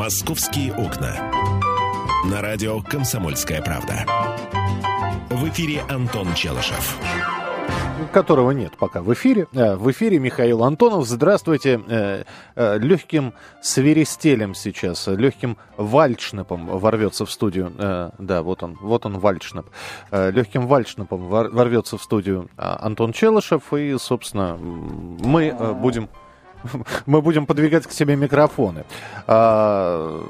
«Московские окна». На радио «Комсомольская правда». В эфире Антон Челышев которого нет пока в эфире. Э, в эфире Михаил Антонов. Здравствуйте. Э, э, легким свиристелем сейчас, легким вальчнепом ворвется в студию. Да, вот он, вот он вальчнеп. Легким вальчнепом ворвется в студию Антон Челышев. И, собственно, мы будем мы будем подвигать к себе микрофоны. А,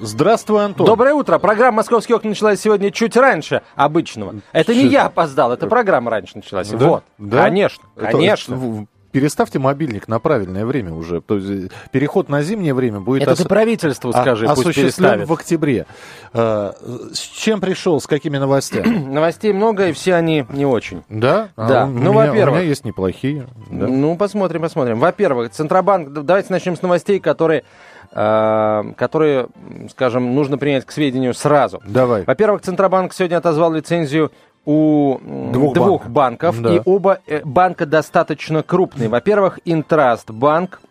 здравствуй, Антон. Доброе утро. Программа «Московский окна» началась сегодня чуть раньше обычного. Это не я опоздал, это программа раньше началась. Да? Вот. Да? Конечно, конечно переставьте мобильник на правильное время уже. То есть э, переход на зимнее время будет... Это ос... ты правительству скажи, а, пусть осуществлен в октябре. А, с чем пришел, с какими новостями? Новостей много, и все они не очень. Да? Да. А, ну, во-первых... У меня есть неплохие. Да. Ну, посмотрим, посмотрим. Во-первых, Центробанк... Давайте начнем с новостей, которые которые, скажем, нужно принять к сведению сразу. Давай. Во-первых, Центробанк сегодня отозвал лицензию у двух, двух банков, банков да. и оба э, банка достаточно крупные. Во-первых, Интраст банк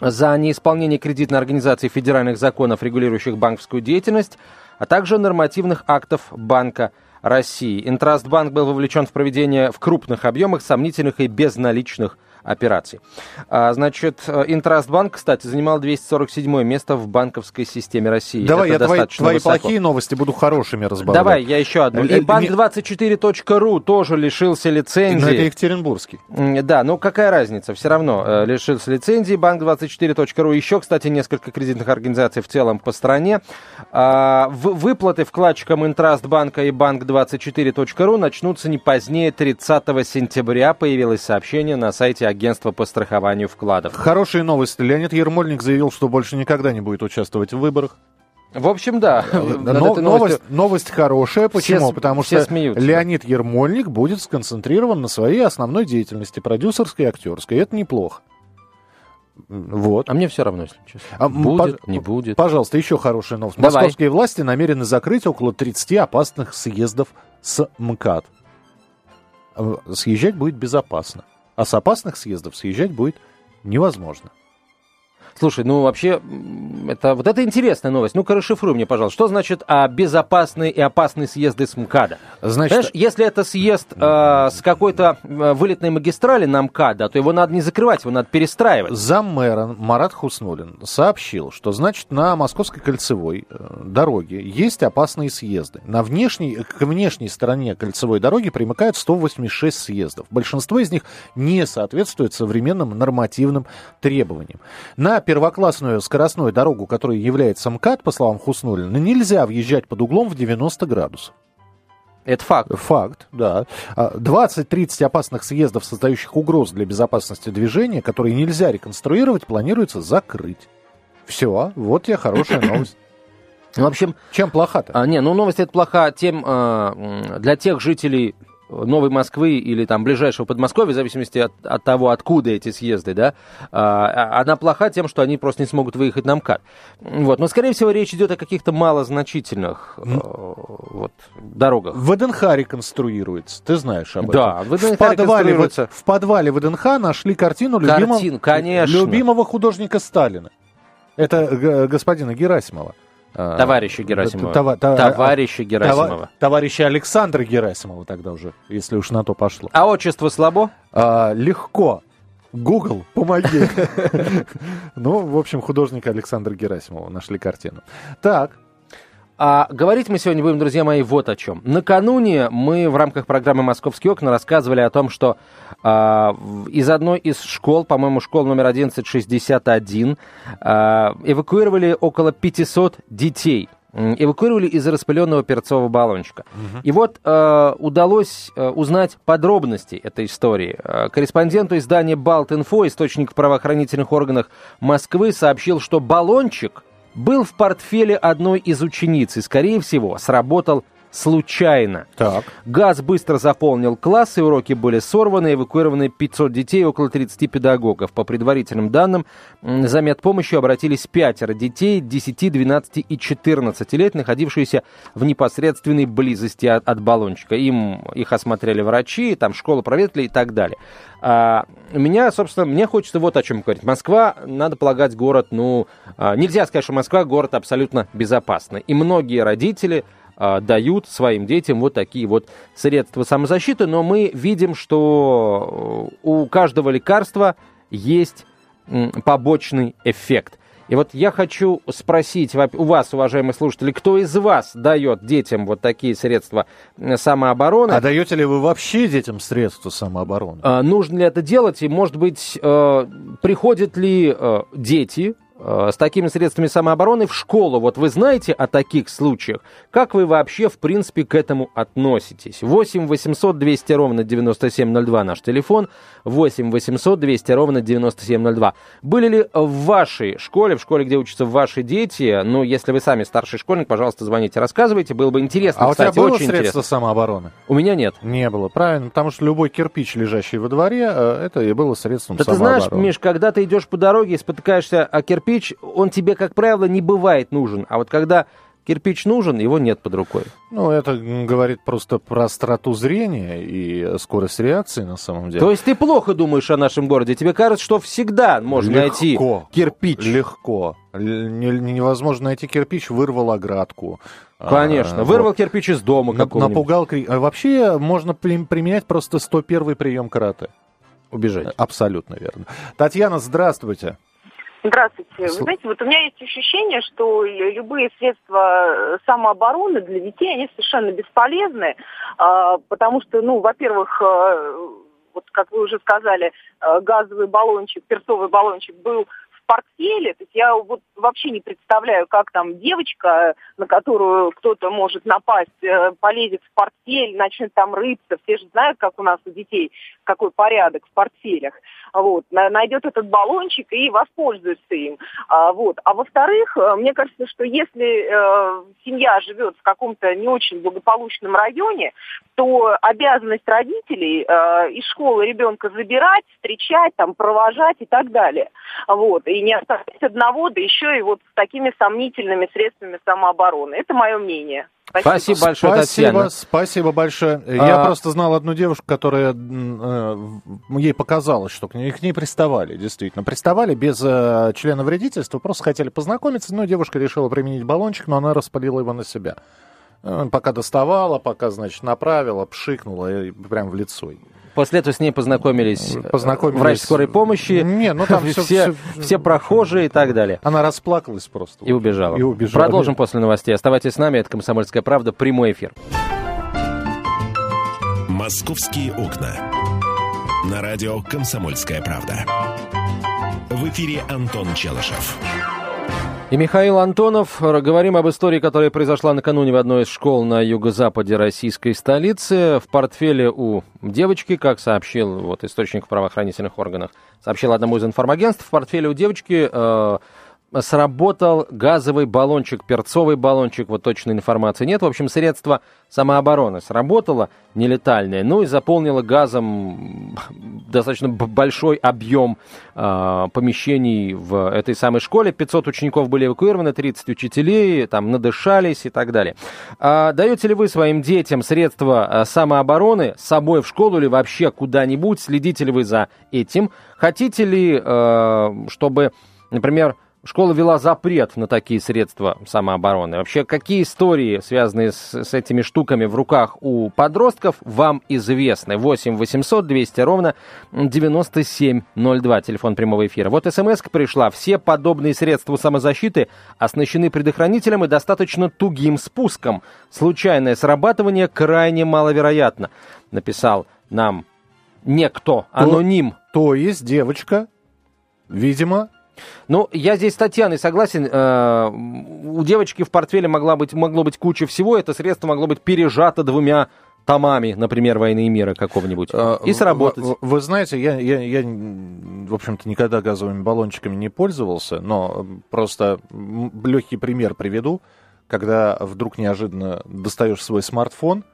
за неисполнение кредитной организации федеральных законов, регулирующих банковскую деятельность, а также нормативных актов Банка России. Интрастбанк был вовлечен в проведение в крупных объемах сомнительных и безналичных операций. А, значит, Интрастбанк, кстати, занимал 247 место в банковской системе России. Давай, Это я твои, твои плохие новости буду хорошими разбавлять. Давай, я еще одну. И банк24.ру тоже лишился лицензии. Но это Екатеринбургский. Да, ну какая разница? Все равно э, лишился лицензии. Банк24.ру еще, кстати, несколько кредитных организаций в целом по стране. А, выплаты вкладчикам Интрастбанка и Банк24.ру начнутся не позднее 30 сентября. Появилось сообщение на сайте агентства по страхованию вкладов. Хорошие новости. Леонид Ермольник заявил, что больше никогда не будет участвовать в выборах. В общем, да. Но, новость, новость хорошая. Почему? Все, Потому все что смеются. Леонид Ермольник будет сконцентрирован на своей основной деятельности, продюсерской и актерской. И это неплохо. Вот. А мне все равно, если честно. А, будет, по- не будет. Пожалуйста, еще хорошая новость. Давай. Московские власти намерены закрыть около 30 опасных съездов с МКАД. Э, съезжать будет безопасно. А с опасных съездов съезжать будет невозможно. Слушай, ну вообще, это, вот это интересная новость. Ну-ка, расшифруй мне, пожалуйста, что значит а, безопасные и опасные съезды с МКАДа? Значит... Знаешь, если это съезд а, с какой-то а, вылетной магистрали на МКАДа, то его надо не закрывать, его надо перестраивать. Заммэра Марат Хуснулин сообщил, что, значит, на Московской кольцевой э, дороге есть опасные съезды. На внешней, к внешней стороне кольцевой дороги примыкают 186 съездов. Большинство из них не соответствует современным нормативным требованиям. На первоклассную скоростную дорогу, которая является МКАД, по словам Хуснулина, нельзя въезжать под углом в 90 градусов. Это факт. Факт, да. 20-30 а, опасных съездов, создающих угроз для безопасности движения, которые нельзя реконструировать, планируется закрыть. Все, вот я хорошая новость. В общем, чем плоха-то? А, не, ну новость это плоха тем а, для тех жителей Новой Москвы или там ближайшего Подмосковья, в зависимости от, от того, откуда эти съезды, да, а, она плоха тем, что они просто не смогут выехать на МКАД. Вот. Но, скорее всего, речь идет о каких-то малозначительных mm. вот, дорогах. ВДНХ реконструируется, ты знаешь об этом. Да, ВДНХ в подвале, в подвале ВДНХ нашли картину любимого, Картин, конечно. любимого художника Сталина. Это господина Герасимова. А, товарища Герасимова. Това, та, товарища Герасимова. Товарища Александра Герасимова тогда уже, если уж на то пошло. А отчество слабо? А, легко. Google, помоги. Ну, в общем, художника Александра Герасимова нашли картину. Так, а говорить мы сегодня будем, друзья мои, вот о чем. Накануне мы в рамках программы «Московские окна» рассказывали о том, что а, из одной из школ, по-моему, школ номер 1161, а, эвакуировали около 500 детей эвакуировали из распыленного перцового баллончика. Угу. И вот э, удалось э, узнать подробности этой истории. Э, корреспонденту издания «Балт-Инфо», источник в правоохранительных органах Москвы, сообщил, что баллончик был в портфеле одной из учениц и, скорее всего, сработал случайно. Так. Газ быстро заполнил классы, уроки были сорваны, эвакуированы 500 детей около 30 педагогов. По предварительным данным, за медпомощью обратились пятеро детей 10, 12 и 14 лет, находившиеся в непосредственной близости от, от баллончика. Им их осмотрели врачи, там школу проветрили и так далее. А, меня, собственно, мне хочется вот о чем говорить. Москва, надо полагать, город, ну, а, нельзя сказать, что Москва город абсолютно безопасный. И многие родители дают своим детям вот такие вот средства самозащиты, но мы видим, что у каждого лекарства есть побочный эффект. И вот я хочу спросить у вас, уважаемые слушатели, кто из вас дает детям вот такие средства самообороны? А даете ли вы вообще детям средства самообороны? А, нужно ли это делать? И, может быть, э, приходят ли э, дети Э, с такими средствами самообороны в школу. Вот вы знаете о таких случаях? Как вы вообще, в принципе, к этому относитесь? 8 800 200 ровно 9702 наш телефон. 8 800 200 ровно 9702. Были ли в вашей школе, в школе, где учатся ваши дети, ну, если вы сами старший школьник, пожалуйста, звоните, рассказывайте, было бы интересно. А кстати, у тебя было очень средство интересно. самообороны? У меня нет. Не было, правильно, потому что любой кирпич, лежащий во дворе, э, это и было средством да самообороны. ты знаешь, Миш, когда ты идешь по дороге и спотыкаешься о кирпич, кирпич, он тебе, как правило, не бывает нужен. А вот когда кирпич нужен, его нет под рукой. Ну, это говорит просто про остроту зрения и скорость реакции на самом деле. То есть ты плохо думаешь о нашем городе? Тебе кажется, что всегда можно Легко. найти кирпич? Легко. Невозможно найти кирпич, вырвал оградку. Конечно, а, вырвал вот. кирпич из дома Напугал. А вообще можно применять просто 101 прием карате. Убежать. Абсолютно верно. Татьяна, здравствуйте. Здравствуйте. Вы знаете, вот у меня есть ощущение, что любые средства самообороны для детей, они совершенно бесполезны, а, потому что, ну, во-первых, а, вот как вы уже сказали, а, газовый баллончик, перцовый баллончик был портфеле. То есть я вот вообще не представляю, как там девочка, на которую кто-то может напасть, э, полезет в портфель, начнет там рыться. Все же знают, как у нас у детей, какой порядок в портфелях. Вот. Найдет этот баллончик и воспользуется им. А, вот. а во-вторых, э, мне кажется, что если э, семья живет в каком-то не очень благополучном районе, то обязанность родителей из школы ребенка забирать, встречать, там, провожать и так далее. Вот. Не оставить одного, да еще и вот с такими сомнительными средствами самообороны. Это мое мнение. Спасибо, спасибо большое, спасибо, Татьяна. Спасибо большое. А... Я просто знал одну девушку, которая э, ей показалось, что к ней, к ней приставали, действительно. Приставали без э, члена вредительства, просто хотели познакомиться, но девушка решила применить баллончик, но она распалила его на себя. Э, пока доставала, пока, значит, направила, пшикнула и прям в лицо. После этого с ней познакомились, э, познакомились... врач скорой помощи, Не, ну там все, все, все, все прохожие и так далее. Она расплакалась просто. И убежала. И убежала. Продолжим после новостей. Оставайтесь с нами, это «Комсомольская правда», прямой эфир. «Московские окна». На радио «Комсомольская правда». В эфире Антон Челышев. И Михаил Антонов. Говорим об истории, которая произошла накануне в одной из школ на юго-западе российской столицы. В портфеле у девочки, как сообщил вот, источник в правоохранительных органах, сообщил одному из информагентств, в портфеле у девочки э, сработал газовый баллончик, перцовый баллончик, вот точной информации нет. В общем, средство самообороны сработало, нелетальное, ну и заполнило газом достаточно большой объем э, помещений в этой самой школе. 500 учеников были эвакуированы, 30 учителей там надышались и так далее. А даете ли вы своим детям средства а, самообороны с собой в школу или вообще куда-нибудь? Следите ли вы за этим? Хотите ли, э, чтобы, например, Школа вела запрет на такие средства самообороны. Вообще, какие истории, связанные с, с этими штуками в руках у подростков, вам известны? 8 800 200 ровно 9702, телефон прямого эфира. Вот смс пришла. Все подобные средства самозащиты оснащены предохранителем и достаточно тугим спуском. Случайное срабатывание крайне маловероятно, написал нам некто, аноним. То, то есть девочка, видимо, ну, я здесь с Татьяной согласен. Э, у девочки в портфеле могла быть, могло быть куча всего. Это средство могло быть пережато двумя томами, например, «Войны и мира» какого-нибудь, а, и сработать. Вы, вы знаете, я, я, я, в общем-то, никогда газовыми баллончиками не пользовался, но просто легкий пример приведу. когда вдруг неожиданно достаешь свой смартфон,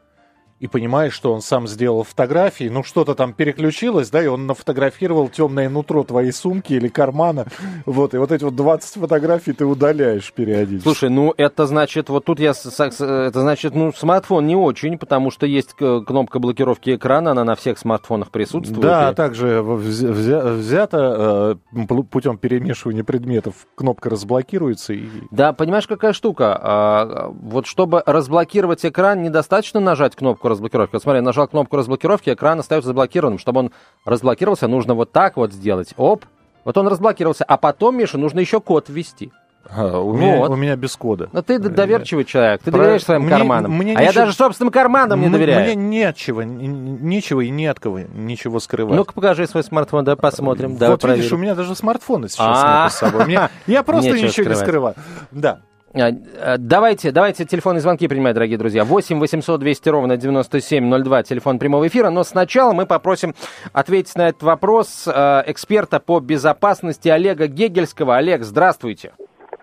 и понимаешь, что он сам сделал фотографии, ну что-то там переключилось, да, и он нафотографировал темное нутро твоей сумки или кармана, вот, и вот эти вот 20 фотографий ты удаляешь периодически. Слушай, ну это значит, вот тут я, это значит, ну смартфон не очень, потому что есть кнопка блокировки экрана, она на всех смартфонах присутствует. Да, и... также взя взято э, путем перемешивания предметов кнопка разблокируется. И... Да, понимаешь, какая штука? А, вот чтобы разблокировать экран, недостаточно нажать кнопку разблокировки. Вот смотри, нажал кнопку разблокировки, экран остается заблокированным. Чтобы он разблокировался, нужно вот так вот сделать. Оп, вот он разблокировался. А потом, Миша, нужно еще код ввести. А, у, меня, вот. у меня без кода. Но ты доверчивый человек, ты Про... доверяешь своим мне, карманам. Мне а нечего... я даже собственным карманам не доверяю. Мне нечего, нечего и не от кого ничего скрывать. Ну-ка покажи свой смартфон, да посмотрим. Вот видишь, у меня даже смартфона сейчас а. нет с собой. Я просто ничего не скрываю. Да. А, а, давайте, давайте телефонные звонки принимать, дорогие друзья. 8 800 200 ровно 9702, телефон прямого эфира. Но сначала мы попросим ответить на этот вопрос э, эксперта по безопасности Олега Гегельского. Олег, здравствуйте.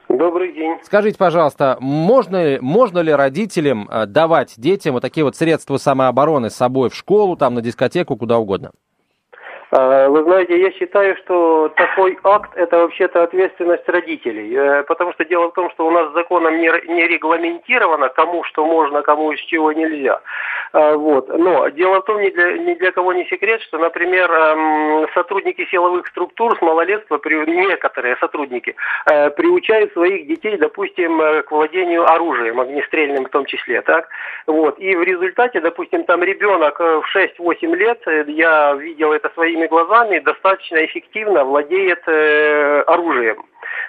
Добрый день. Скажите, пожалуйста, можно, можно ли родителям давать детям вот такие вот средства самообороны с собой в школу, там, на дискотеку, куда угодно? А, вы знаете, я считаю, что такой акт – это вообще-то ответственность родителей. Э, потому что дело в том, что у нас законом не, регламентировано, кому что можно, кому из чего нельзя. А, вот. Но дело в том, ни для, ни для кого не секрет, что, например, эм, сотрудники силовых структур с малолетства, некоторые сотрудники, э, приучают своих детей, допустим, э, к владению оружием, огнестрельным в том числе. Так? Вот. И в результате, допустим, там ребенок в 6-8 лет, я видел это своими своими глазами достаточно эффективно владеет э, оружием.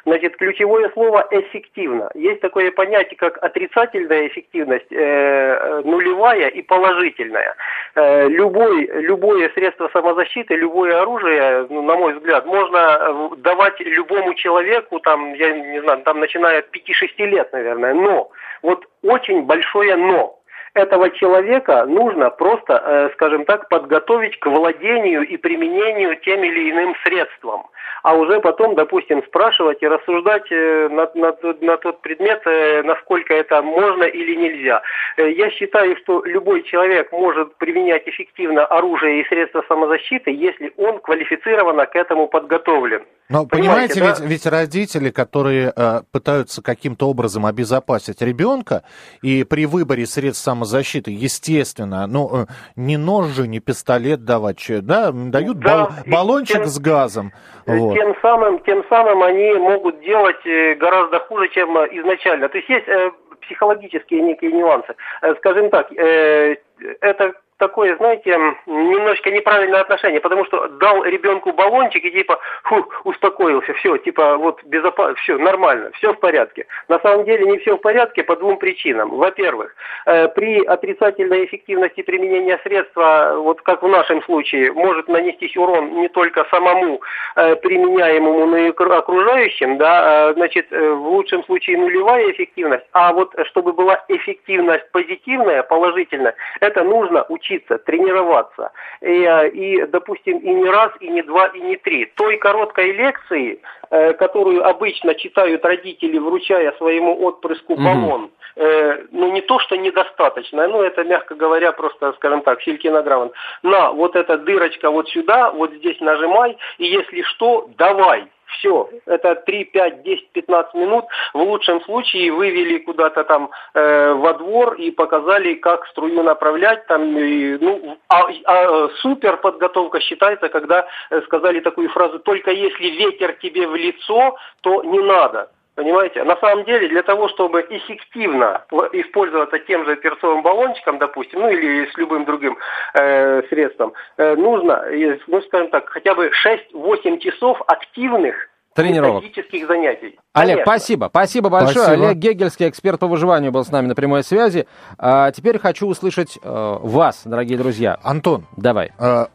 Значит, ключевое слово «эффективно». Есть такое понятие, как отрицательная эффективность, э, нулевая и положительная. Э, любой, любое средство самозащиты, любое оружие, ну, на мой взгляд, можно э, давать любому человеку, там, я не знаю, там, начиная от 5-6 лет, наверное, но, вот очень большое «но» этого человека нужно просто, э, скажем так, подготовить к владению и применению тем или иным средством. А уже потом, допустим, спрашивать и рассуждать э, на, на, на тот предмет, э, насколько это можно или нельзя. Я считаю, что любой человек может применять эффективно оружие и средства самозащиты, если он квалифицированно к этому подготовлен. Но понимаете, понимаете да? ведь, ведь родители, которые э, пытаются каким-то образом обезопасить ребенка, и при выборе средств самозащиты, естественно, ну, э, не нож же, не пистолет давать, да, дают да, бал, баллончик тем, с газом. Вот. Тем, самым, тем самым они могут делать э, гораздо хуже, чем э, изначально. То есть есть э, психологические некие нюансы. Э, скажем так, э, это такое, знаете, немножечко неправильное отношение, потому что дал ребенку баллончик и типа, фу, успокоился, все, типа, вот безопасно, все, нормально, все в порядке. На самом деле не все в порядке по двум причинам. Во-первых, э, при отрицательной эффективности применения средства, вот как в нашем случае, может нанестись урон не только самому э, применяемому, но и окружающим, да, э, значит, в лучшем случае нулевая эффективность, а вот чтобы была эффективность позитивная, положительная, это нужно учить учиться, тренироваться. И, э, и, допустим, и не раз, и не два, и не три. Той короткой лекции, э, которую обычно читают родители, вручая своему отпрыску баллон, э, ну не то, что недостаточно, ну это, мягко говоря, просто, скажем так, Филькинограммон. На, вот эта дырочка вот сюда, вот здесь нажимай, и если что, давай. Все, это 3, 5, 10, 15 минут. В лучшем случае вывели куда-то там э, во двор и показали, как струю направлять. Там, и, ну, а, а супер подготовка считается, когда э, сказали такую фразу, только если ветер тебе в лицо, то не надо. Понимаете? На самом деле, для того, чтобы эффективно использоваться тем же перцовым баллончиком, допустим, ну или с любым другим э, средством, э, нужно, ну скажем так, хотя бы 6-8 часов активных тренировок. занятий. Олег, Конечно. спасибо. Спасибо большое. Спасибо. Олег Гегельский, эксперт по выживанию, был с нами на прямой связи. А теперь хочу услышать э, вас, дорогие друзья. Антон, давай. Э,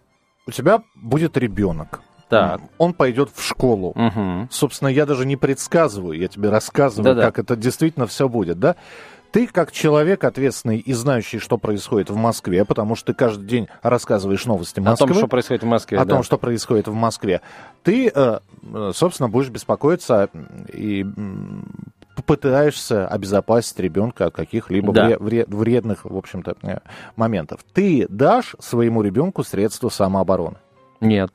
у тебя будет ребенок. Так. Он пойдет в школу. Угу. Собственно, я даже не предсказываю, я тебе рассказываю, Да-да. как это действительно все будет, да? Ты как человек ответственный и знающий, что происходит в Москве, потому что ты каждый день рассказываешь новости Москвы. О том, что происходит в Москве. О да. том, что происходит в Москве. Ты, э, собственно, будешь беспокоиться и пытаешься обезопасить ребенка от каких-либо да. вредных, в общем-то, э, моментов. Ты дашь своему ребенку средства самообороны? Нет.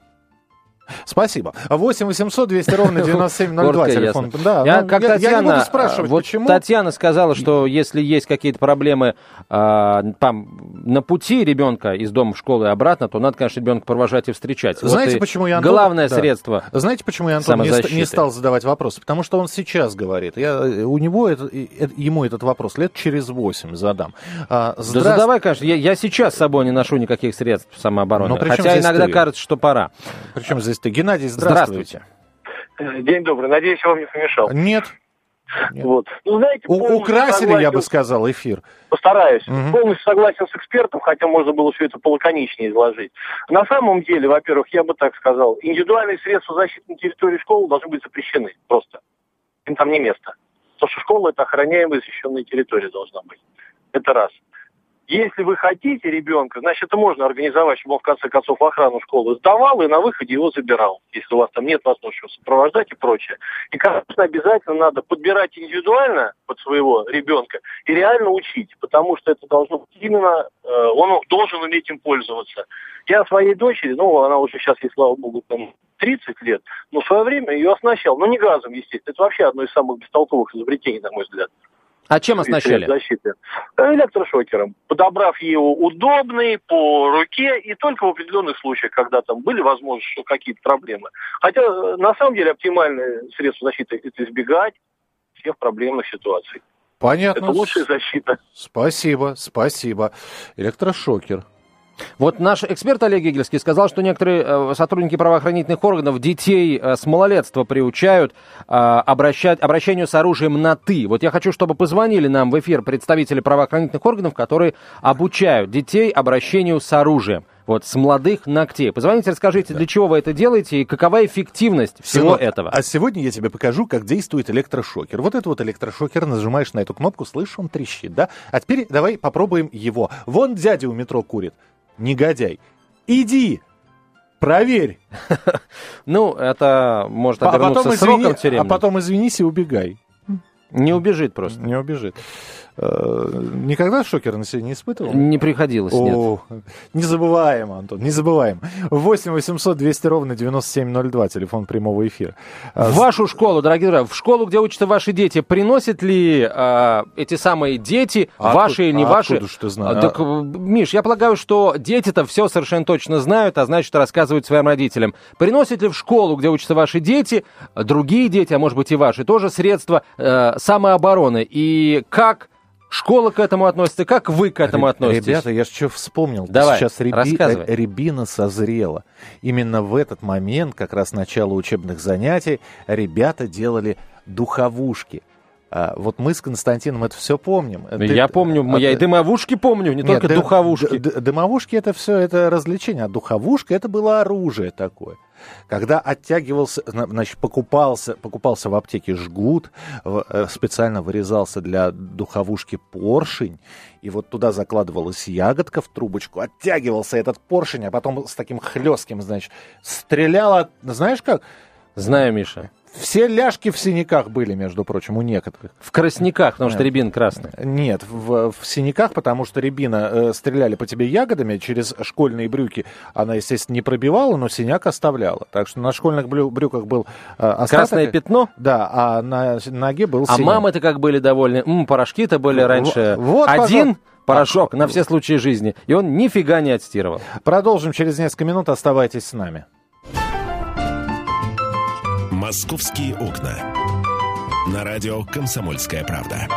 Спасибо. 8 800 200 ровно 9702 телефон. Да, я, как я, Татьяна, я не буду спрашивать, вот почему. Татьяна сказала, что если есть какие-то проблемы э, там, на пути ребенка из дома в школу и обратно, то надо, конечно, ребенка провожать и встречать. Знаете, вот почему я Антон... Главное да. средство Знаете, почему я Антон не, не стал задавать вопросы? Потому что он сейчас говорит. Я, у него это, ему этот вопрос лет через 8 задам. А, здра... Да задавай, конечно. Я, я сейчас с собой не ношу никаких средств самообороны. Хотя иногда ты? кажется, что пора. Причем здесь ты. Геннадий, здравствуйте. здравствуйте. День добрый. Надеюсь, я вам не помешал. Нет. Нет. Вот. Ну, знаете, У- украсили, согласен, я бы сказал, эфир. Постараюсь. Угу. Полностью согласен с экспертом, хотя можно было все это полаконичнее изложить. На самом деле, во-первых, я бы так сказал, индивидуальные средства защиты на территории школы должны быть запрещены просто. Им там не место. Потому что школа это охраняемая защищенная территория должна быть. Это раз. Если вы хотите ребенка, значит, это можно организовать, чтобы он в конце концов охрану школы сдавал и на выходе его забирал, если у вас там нет возможности сопровождать и прочее. И, конечно, обязательно надо подбирать индивидуально под своего ребенка и реально учить, потому что это должно быть именно, э, он должен уметь им пользоваться. Я своей дочери, ну, она уже сейчас, ей, слава богу, там 30 лет, но в свое время ее оснащал, но не газом, естественно, это вообще одно из самых бестолковых изобретений, на мой взгляд. А чем оснащали? Защиты. Электрошокером. Подобрав его удобный, по руке, и только в определенных случаях, когда там были возможности, что какие-то проблемы. Хотя, э, на самом деле, оптимальное средство защиты – это избегать всех проблемных ситуаций. Понятно. Это лучшая защита. Спасибо, спасибо. Электрошокер. Вот наш эксперт Олег Гегельский сказал, что некоторые э, сотрудники правоохранительных органов детей э, с малолетства приучают э, обращать, обращению с оружием на «ты». Вот я хочу, чтобы позвонили нам в эфир представители правоохранительных органов, которые обучают детей обращению с оружием. Вот, с молодых ногтей. Позвоните, расскажите, для чего вы это делаете и какова эффективность всего Сегодня, этого. А сегодня я тебе покажу, как действует электрошокер. Вот это вот электрошокер, нажимаешь на эту кнопку, слышишь, он трещит, да? А теперь давай попробуем его. Вон дядя у метро курит негодяй. Иди, проверь. Ну, это может а обернуться сроком тюремным. А потом извинись и убегай. Не убежит просто. Не убежит. Э, никогда шокер на себе не испытывал? Не приходилось, О, нет. Не забываем, Антон, не забываем. 8 800 200 ровно 9702, телефон прямого эфира. В вашу школу, дорогие друзья, в школу, где учатся ваши дети, приносят ли э, эти самые дети, а ваши или не а ваши? Откуда что знаю? Так, Миш, я полагаю, что дети-то все совершенно точно знают, а значит, рассказывают своим родителям. Приносят ли в школу, где учатся ваши дети, другие дети, а может быть и ваши, тоже средства э, самообороны? И как Школа к этому относится, как вы к этому относитесь? Ребята, я что вспомнил. Давай, Сейчас реби... рябина созрела. Именно в этот момент, как раз начало учебных занятий, ребята делали духовушки. А, вот мы с Константином это все помним. Я Ты, помню, а, я и дымовушки помню, не нет, только духовушки. Дымовушки это все это развлечение, а духовушка это было оружие такое. Когда оттягивался, значит, покупался, покупался в аптеке жгут, э, специально вырезался для духовушки поршень, и вот туда закладывалась ягодка в трубочку, оттягивался этот поршень, а потом с таким хлестким, значит, стреляла, знаешь как? Знаю, Миша. Все ляжки в синяках были, между прочим, у некоторых. В красниках, потому что рябин красный. Нет, в, в синяках, потому что рябина э, стреляли по тебе ягодами через школьные брюки. Она, естественно, не пробивала, но синяк оставляла. Так что на школьных брю, брюках был э, остаток. Красное пятно? Да, а на ноге был а синяк. А мамы-то как были довольны? М, порошки-то были раньше вот, один... Порошок на все случаи жизни, и он нифига не отстирывал. Продолжим через несколько минут, оставайтесь с нами. «Московские окна». На радио «Комсомольская правда».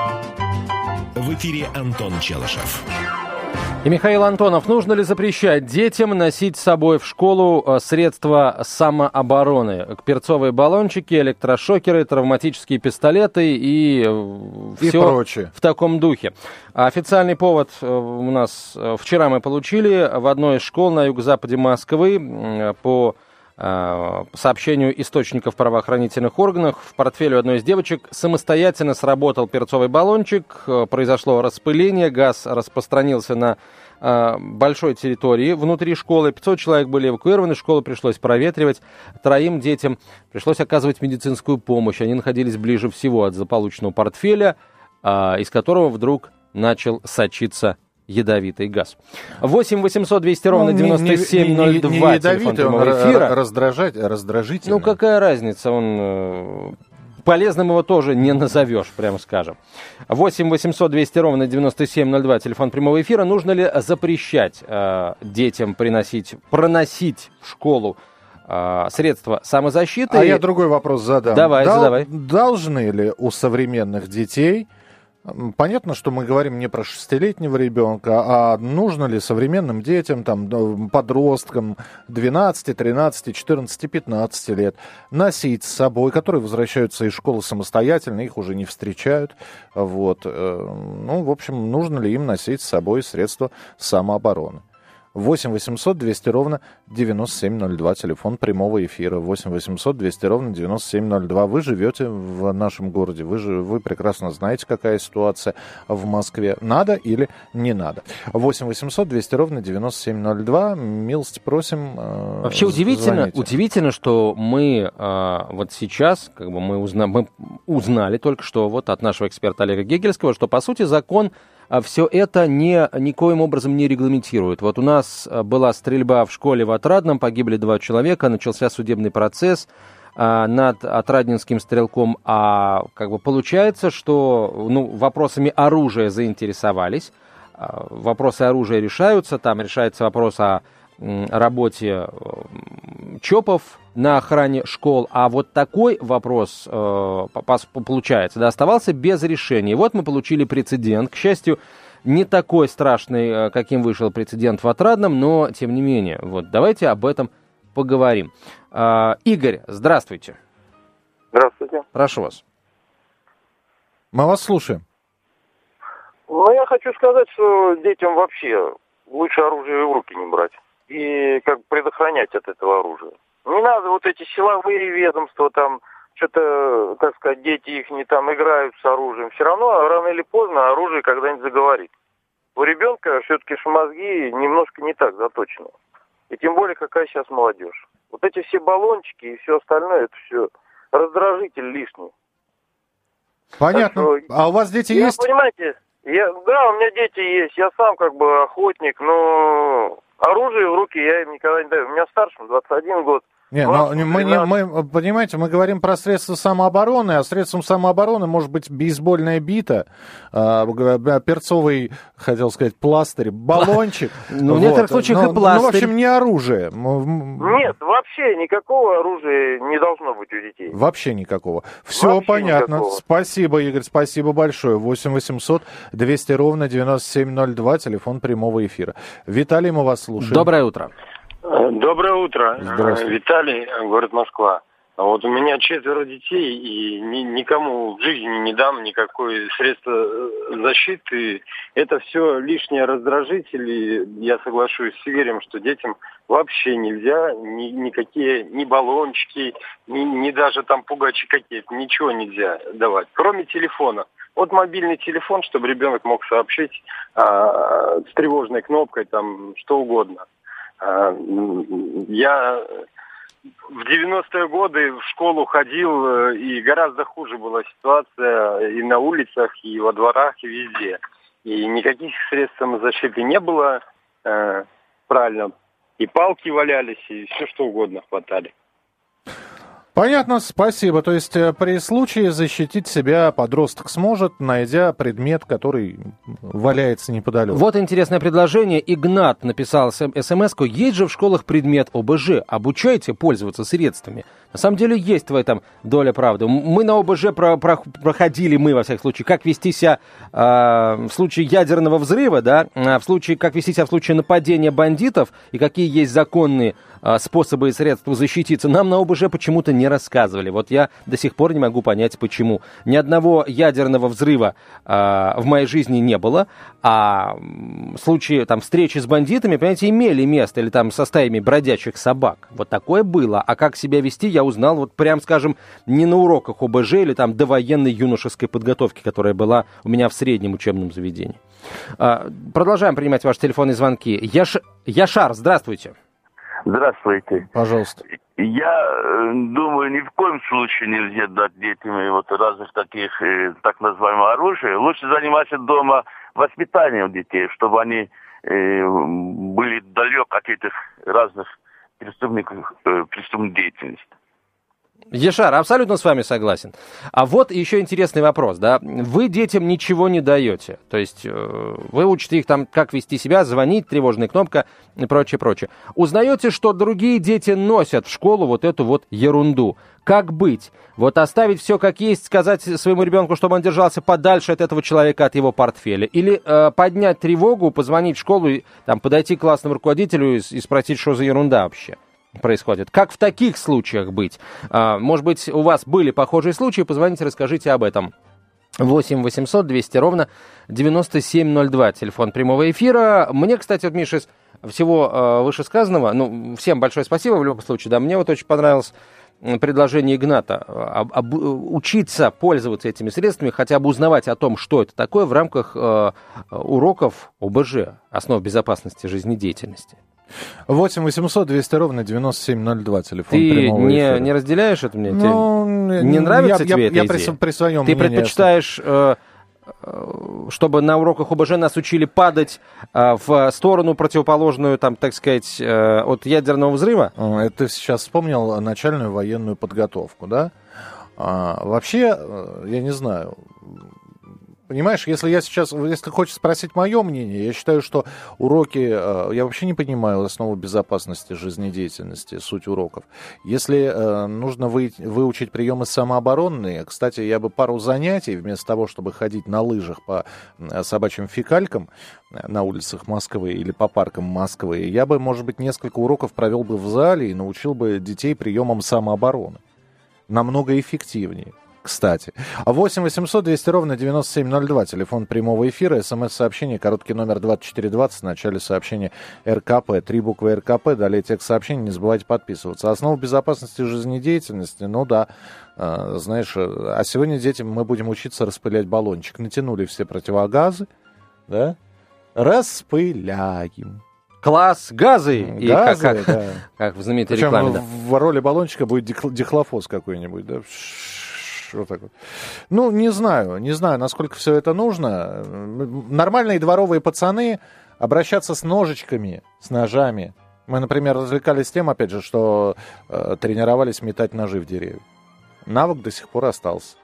В эфире Антон Челышев. И Михаил Антонов, нужно ли запрещать детям носить с собой в школу э, средства самообороны? Перцовые баллончики, электрошокеры, травматические пистолеты и, э, и все прочее. в таком духе. Официальный повод э, у нас вчера мы получили в одной из школ на юго-западе Москвы по По сообщению источников правоохранительных органов, в портфеле одной из девочек самостоятельно сработал перцовый баллончик, произошло распыление, газ распространился на Э, большой территории внутри школы. 500 человек были эвакуированы, школу пришлось проветривать. Троим детям пришлось оказывать медицинскую помощь. Они находились ближе всего от заполученного портфеля, э, из которого вдруг начал сочиться ядовитый газ. 8 800 200 ровно 9702, не, не, не, не ядовитый, он эфира. раздражать, раздражительный. Ну, какая разница, он э, Полезным его тоже не назовешь, прямо скажем. 8 800 200 ровно 9702, телефон прямого эфира. Нужно ли запрещать э, детям приносить, проносить в школу э, средства самозащиты? А я другой вопрос задам. Давай, Дол- задавай. Должны ли у современных детей Понятно, что мы говорим не про шестилетнего ребенка, а нужно ли современным детям, там, подросткам 12, 13, 14, 15 лет носить с собой, которые возвращаются из школы самостоятельно, их уже не встречают. Вот. Э, ну, в общем, нужно ли им носить с собой средства самообороны? 8 800 200 ровно 9702, телефон прямого эфира. 8 800 200 ровно 9702. Вы живете в нашем городе, вы, же, вы прекрасно знаете, какая ситуация в Москве. Надо или не надо? 8 800 200 ровно 9702. Милости просим. Э, Вообще удивительно, удивительно, что мы э, вот сейчас, как бы мы, узна, мы узнали только что вот от нашего эксперта Олега Гегельского, что по сути закон все это не, никоим образом не регламентирует. Вот у нас а, была стрельба в школе в Отрадном, погибли два человека, начался судебный процесс а, над отраднинским стрелком, а как бы получается, что ну, вопросами оружия заинтересовались, вопросы оружия решаются, там решается вопрос о работе ЧОПов на охране школ. А вот такой вопрос э, получается, да, оставался без решения. вот мы получили прецедент. К счастью, не такой страшный, э, каким вышел прецедент в Отрадном, но тем не менее. Вот давайте об этом поговорим. Э, Игорь, здравствуйте. Здравствуйте. Прошу вас. Мы вас слушаем. Ну, я хочу сказать, что детям вообще лучше оружие в руки не брать и как предохранять от этого оружия. Не надо вот эти силовые ведомства там, что-то, так сказать, дети их не там играют с оружием. Все равно рано или поздно оружие когда-нибудь заговорит. У ребенка все-таки мозги немножко не так заточены. И тем более, какая сейчас молодежь. Вот эти все баллончики и все остальное, это все раздражитель лишний. Понятно. Что, а у вас дети я, есть? Понимаете, я, да, у меня дети есть. Я сам как бы охотник, но оружие в руки я им никогда не даю. У меня старшим 21 год. Не, но мы, не, мы, понимаете, мы говорим про средства самообороны, а средством самообороны может быть бейсбольная бита, э, перцовый, хотел сказать, пластырь, баллончик. Ну, в некоторых случаях и пластырь. Ну, в общем, не оружие. Нет, вообще никакого оружия не должно быть у детей. Вообще никакого. Все понятно. Спасибо, Игорь, спасибо большое. 8 800 200 ровно 9702, телефон прямого эфира. Виталий, мы вас слушаем. Доброе утро. Доброе утро. Виталий, город Москва. Вот у меня четверо детей, и ни, никому в жизни не дам никакой средства э, защиты. Это все лишние раздражители. Я соглашусь с Игорем, что детям вообще нельзя ни, никакие, ни баллончики, ни, ни даже там пугачи какие-то, ничего нельзя давать, кроме телефона. Вот мобильный телефон, чтобы ребенок мог сообщить а, с тревожной кнопкой, там, что угодно. А, я в 90-е годы в школу ходил, э, и гораздо хуже была ситуация и на улицах, и во дворах, и везде. И никаких средств самозащиты не было, э, правильно. И палки валялись, и все что угодно хватали. Понятно, спасибо. То есть э, при случае защитить себя подросток сможет, найдя предмет, который валяется неподалеку. Вот интересное предложение. Игнат написал смс-ку. Есть же в школах предмет ОБЖ. Обучайте пользоваться средствами. На самом деле есть в этом доля правды. Мы на ОБЖ про, про, проходили, мы во всяком случае, как вести себя э, в случае ядерного взрыва, да, а в случае, как вести себя в случае нападения бандитов и какие есть законные э, способы и средства защититься, нам на ОБЖ почему-то не рассказывали. Вот я до сих пор не могу понять, почему. Ни одного ядерного взрыва э, в моей жизни не было, а в случае там, встречи с бандитами, понимаете, имели место, или там со стаями бродячих собак. Вот такое было. А как себя вести, я узнал, вот прям, скажем, не на уроках ОБЖ или там довоенной юношеской подготовки, которая была у меня в среднем учебном заведении. А, продолжаем принимать ваши телефонные звонки. Яш... Яшар, здравствуйте. Здравствуйте. Пожалуйста. Я э, думаю, ни в коем случае нельзя дать детям вот разных таких э, так называемого оружия. Лучше заниматься дома воспитанием детей, чтобы они э, были далек от этих разных преступных, преступной деятельности. Ешар, абсолютно с вами согласен. А вот еще интересный вопрос, да. Вы детям ничего не даете. То есть э, вы учите их там, как вести себя, звонить, тревожная кнопка и прочее, прочее. Узнаете, что другие дети носят в школу вот эту вот ерунду. Как быть? Вот оставить все как есть, сказать своему ребенку, чтобы он держался подальше от этого человека, от его портфеля. Или э, поднять тревогу, позвонить в школу, и, там, подойти к классному руководителю и, и спросить, что за ерунда вообще происходит. Как в таких случаях быть? А, может быть, у вас были похожие случаи? Позвоните, расскажите об этом. 8 800 200 ровно 9702, телефон прямого эфира. Мне, кстати, вот, Миша, из всего э, вышесказанного, ну, всем большое спасибо в любом случае, да, мне вот очень понравилось предложение Игната об, об, учиться пользоваться этими средствами, хотя бы узнавать о том, что это такое в рамках э, уроков ОБЖ, основ безопасности жизнедеятельности. 8 800 200 ровно 9702, телефон Ты прямого не, эфира. не разделяешь это мне? Ну, не нравится я, тебе я, эта я идея? при, при своем Ты предпочитаешь, э, э, чтобы на уроках ОБЖ нас учили падать э, в сторону противоположную, там, так сказать, э, от ядерного взрыва? Это ты сейчас вспомнил начальную военную подготовку, да? А, вообще, я не знаю, Понимаешь, если я сейчас, если хочешь спросить мое мнение, я считаю, что уроки, э, я вообще не понимаю основу безопасности жизнедеятельности, суть уроков. Если э, нужно вы, выучить приемы самообороны, кстати, я бы пару занятий, вместо того, чтобы ходить на лыжах по собачьим фекалькам на улицах Москвы или по паркам Москвы, я бы, может быть, несколько уроков провел бы в зале и научил бы детей приемам самообороны. Намного эффективнее кстати. 8 800 200 ровно 9702, телефон прямого эфира, смс-сообщение, короткий номер 2420, в начале сообщения РКП, три буквы РКП, далее текст сообщения, не забывайте подписываться. Основа безопасности жизнедеятельности, ну да, э, знаешь, а сегодня детям мы будем учиться распылять баллончик. Натянули все противогазы, да, распыляем. Класс, газы! газы, и как, как, да. как в знаменитой Причем рекламе. Да. в роли баллончика будет дихлофос какой-нибудь, да, вот так вот. Ну, не знаю, не знаю, насколько все это нужно. Нормальные дворовые пацаны обращаться с ножичками, с ножами. Мы, например, развлекались тем, опять же, что э, тренировались метать ножи в деревья. Навык до сих пор остался.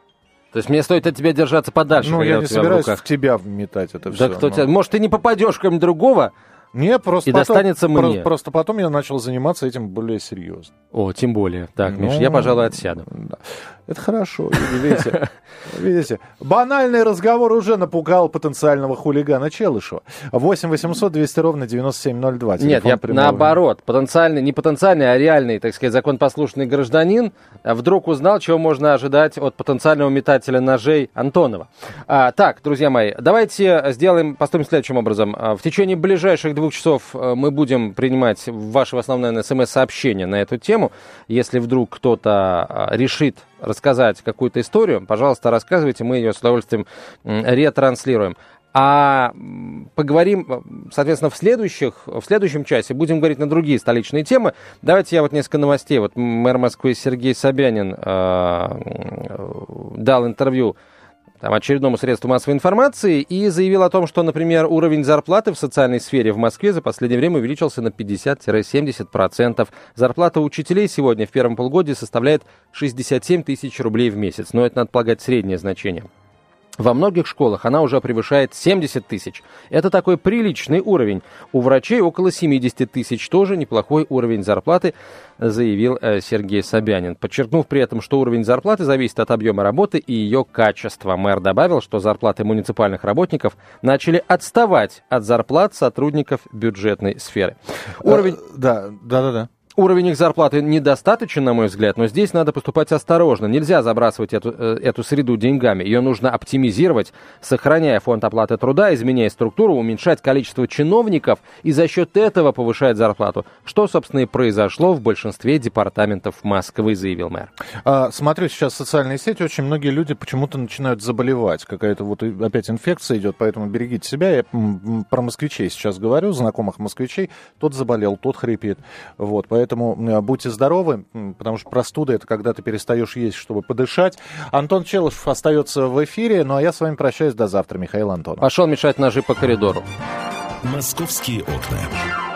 То есть мне стоит от тебя держаться подальше. Ну, я не собираюсь в, в тебя метать это все. Да кто но... тебя... Может, ты не попадешь кому другого, не, просто и потом, достанется мне. Просто, просто потом я начал заниматься этим более серьезно. О, тем более. Так, ну, Миш, я, пожалуй, отсяду. Да. Это хорошо, видите. Видите, банальный разговор уже напугал потенциального хулигана Челышева. 8 800 200 ровно 9702. Нет, я прямого. наоборот. Потенциальный, не потенциальный, а реальный, так сказать, законопослушный гражданин вдруг узнал, чего можно ожидать от потенциального метателя ножей Антонова. А, так, друзья мои, давайте сделаем, поступим следующим образом. А, в течение ближайших двух часов э, мы будем принимать ваше основное смс-сообщение на эту тему. Если вдруг кто-то а, решит рассказать какую-то историю, пожалуйста, рассказывайте, мы ее с удовольствием ретранслируем. А поговорим, соответственно, в, следующих, в следующем часе будем говорить на другие столичные темы. Давайте я вот несколько новостей. Вот мэр Москвы Сергей Собянин э, дал интервью там, очередному средству массовой информации и заявил о том, что, например, уровень зарплаты в социальной сфере в Москве за последнее время увеличился на 50-70%. Зарплата учителей сегодня в первом полугодии составляет 67 тысяч рублей в месяц. Но это, надо полагать, среднее значение. Во многих школах она уже превышает 70 тысяч. Это такой приличный уровень. У врачей около 70 тысяч. Тоже неплохой уровень зарплаты, заявил э, Сергей Собянин. Подчеркнув при этом, что уровень зарплаты зависит от объема работы и ее качества. Мэр добавил, что зарплаты муниципальных работников начали отставать от зарплат сотрудников бюджетной сферы. Уровень... Да, да, да, да. Уровень их зарплаты недостаточен, на мой взгляд, но здесь надо поступать осторожно. Нельзя забрасывать эту, э, эту среду деньгами. Ее нужно оптимизировать, сохраняя фонд оплаты труда, изменяя структуру, уменьшать количество чиновников и за счет этого повышать зарплату. Что, собственно, и произошло в большинстве департаментов Москвы, заявил мэр. А, смотрю сейчас социальные сети, очень многие люди почему-то начинают заболевать. Какая-то вот опять инфекция идет, поэтому берегите себя. Я про москвичей сейчас говорю, знакомых москвичей. Тот заболел, тот хрипит. Вот, поэтому Поэтому э, будьте здоровы, потому что простуда это когда ты перестаешь есть, чтобы подышать. Антон Челышев остается в эфире, ну а я с вами прощаюсь до завтра, Михаил Антонов. Пошел мешать ножи по коридору. Московские окна.